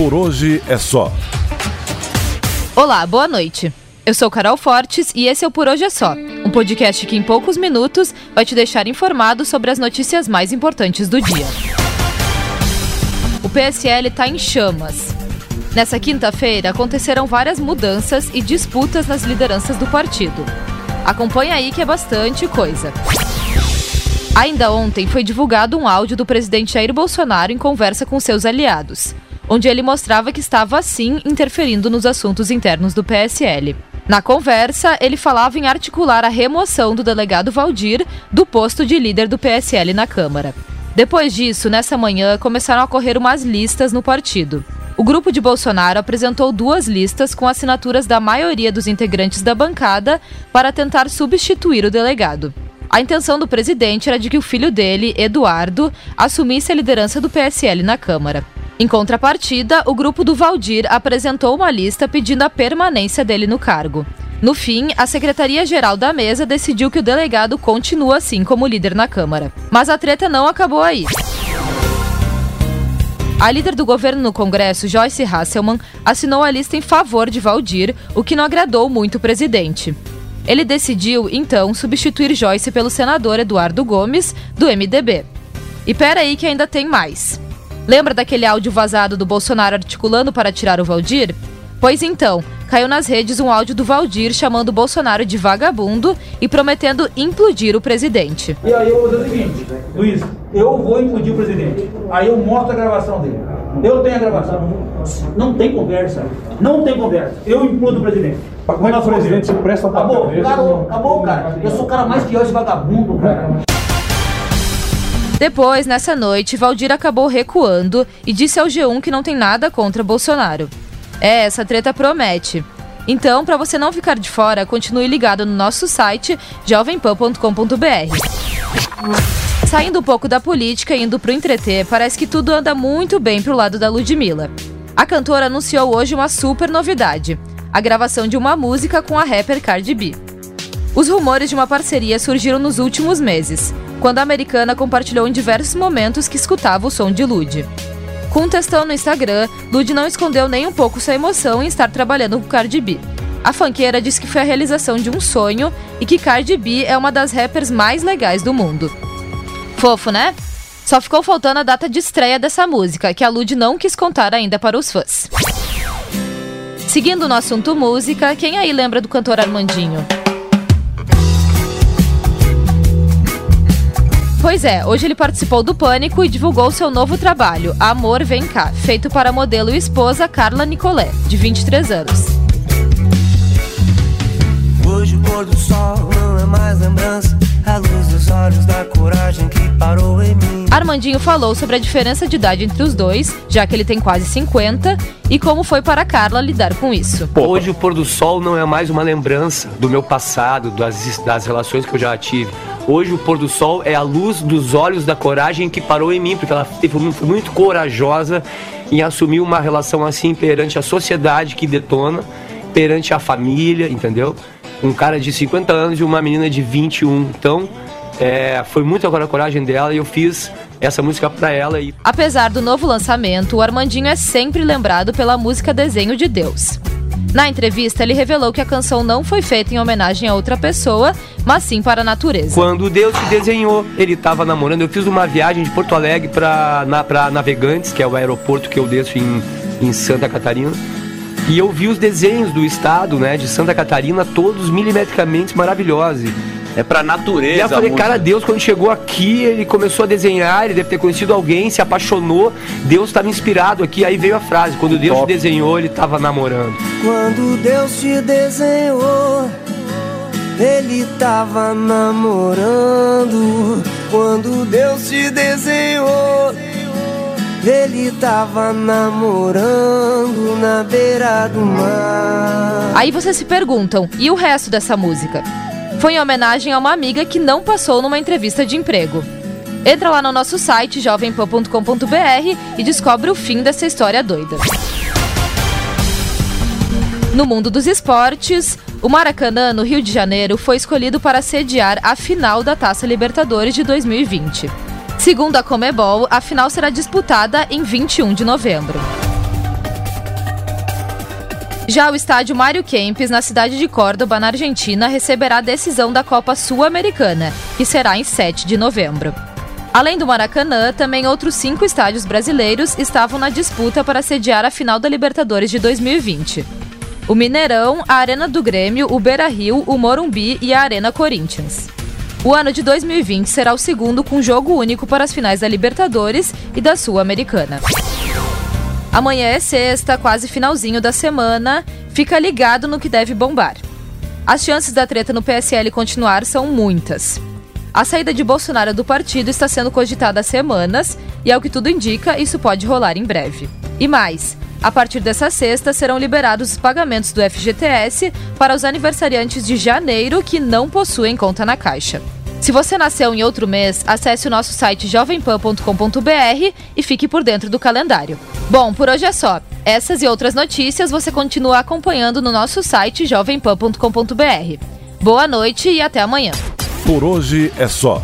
Por hoje é só. Olá, boa noite. Eu sou Carol Fortes e esse é o Por Hoje é Só, um podcast que em poucos minutos vai te deixar informado sobre as notícias mais importantes do dia. O PSL está em chamas. Nessa quinta-feira aconteceram várias mudanças e disputas nas lideranças do partido. Acompanha aí que é bastante coisa. Ainda ontem foi divulgado um áudio do presidente Jair Bolsonaro em conversa com seus aliados, onde ele mostrava que estava sim interferindo nos assuntos internos do PSL. Na conversa, ele falava em articular a remoção do delegado Valdir do posto de líder do PSL na Câmara. Depois disso, nessa manhã, começaram a correr umas listas no partido. O grupo de Bolsonaro apresentou duas listas com assinaturas da maioria dos integrantes da bancada para tentar substituir o delegado. A intenção do presidente era de que o filho dele, Eduardo, assumisse a liderança do PSL na Câmara. Em contrapartida, o grupo do Valdir apresentou uma lista pedindo a permanência dele no cargo. No fim, a Secretaria-Geral da Mesa decidiu que o delegado continua assim como líder na Câmara. Mas a treta não acabou aí. A líder do governo no Congresso, Joyce Hasselman, assinou a lista em favor de Valdir, o que não agradou muito o presidente. Ele decidiu, então, substituir Joyce pelo senador Eduardo Gomes, do MDB. E pera aí que ainda tem mais. Lembra daquele áudio vazado do Bolsonaro articulando para tirar o Valdir? Pois então, caiu nas redes um áudio do Valdir chamando o Bolsonaro de vagabundo e prometendo implodir o presidente. E aí eu vou dizer o seguinte, Luiz, eu vou implodir o presidente. Aí eu mostro a gravação dele. Eu tenho a gravação. Não tem conversa. Não tem conversa. Eu implodo o presidente. Como é que o presidente se presta pra Acabou, cara, acabou, cara. Eu sou o cara mais pior de vagabundo, cara. Depois, nessa noite, Valdir acabou recuando e disse ao G1 que não tem nada contra Bolsonaro. É, essa treta promete. Então, para você não ficar de fora, continue ligado no nosso site jovempan.com.br. Saindo um pouco da política e indo pro entreter, parece que tudo anda muito bem pro lado da Ludmilla. A cantora anunciou hoje uma super novidade: a gravação de uma música com a rapper Cardi B. Os rumores de uma parceria surgiram nos últimos meses, quando a americana compartilhou em diversos momentos que escutava o som de Lud. Com um textão no Instagram, Lud não escondeu nem um pouco sua emoção em estar trabalhando com Cardi B. A funkeira disse que foi a realização de um sonho e que Cardi B é uma das rappers mais legais do mundo. Fofo, né? Só ficou faltando a data de estreia dessa música, que a Lud não quis contar ainda para os fãs. Seguindo no assunto música, quem aí lembra do cantor Armandinho? Pois é, hoje ele participou do Pânico e divulgou seu novo trabalho, Amor Vem Cá, feito para a modelo e esposa Carla Nicolé, de 23 anos. Hoje o pôr do sol não é mais lembrança. A luz dos olhos da coragem que parou em mim. Armandinho falou sobre a diferença de idade entre os dois, já que ele tem quase 50, e como foi para Carla lidar com isso. Hoje o pôr do sol não é mais uma lembrança do meu passado, das, das relações que eu já tive. Hoje o pôr do sol é a luz dos olhos da coragem que parou em mim, porque ela foi mu- foi muito corajosa em assumir uma relação assim perante a sociedade que detona, perante a família, entendeu? Um cara de 50 anos e uma menina de 21. Então, é, foi muito agora a coragem dela e eu fiz essa música pra ela e Apesar do novo lançamento, o Armandinho é sempre lembrado pela música Desenho de Deus. Na entrevista, ele revelou que a canção não foi feita em homenagem a outra pessoa, mas sim para a natureza. Quando Deus te desenhou, ele estava namorando. Eu fiz uma viagem de Porto Alegre para na, Navegantes, que é o aeroporto que eu desço em, em Santa Catarina. E eu vi os desenhos do estado, né, de Santa Catarina, todos milimetricamente maravilhosos. É pra E natureza. aí eu falei, cara. Deus, quando chegou aqui, ele começou a desenhar, ele deve ter conhecido alguém, se apaixonou, Deus estava inspirado aqui. Aí veio a frase: quando Deus te desenhou, ele estava namorando. Quando Deus te desenhou, Ele tava namorando. Quando Deus te desenhou, Ele tava namorando na beira do mar. Aí vocês se perguntam, e o resto dessa música? Foi em homenagem a uma amiga que não passou numa entrevista de emprego. Entra lá no nosso site jovempan.com.br e descobre o fim dessa história doida. No mundo dos esportes, o Maracanã, no Rio de Janeiro, foi escolhido para sediar a final da Taça Libertadores de 2020. Segundo a Comebol, a final será disputada em 21 de novembro. Já o estádio Mário Kempes, na cidade de Córdoba, na Argentina, receberá a decisão da Copa Sul-Americana, que será em 7 de novembro. Além do Maracanã, também outros cinco estádios brasileiros estavam na disputa para sediar a final da Libertadores de 2020. O Mineirão, a Arena do Grêmio, o Beira-Rio, o Morumbi e a Arena Corinthians. O ano de 2020 será o segundo com jogo único para as finais da Libertadores e da Sul-Americana. Amanhã é sexta, quase finalzinho da semana. Fica ligado no que deve bombar. As chances da treta no PSL continuar são muitas. A saída de Bolsonaro do partido está sendo cogitada há semanas e, ao que tudo indica, isso pode rolar em breve. E mais, a partir dessa sexta serão liberados os pagamentos do FGTS para os aniversariantes de janeiro que não possuem conta na Caixa. Se você nasceu em outro mês, acesse o nosso site jovempan.com.br e fique por dentro do calendário. Bom, por hoje é só. Essas e outras notícias você continua acompanhando no nosso site jovempan.com.br. Boa noite e até amanhã. Por hoje é só.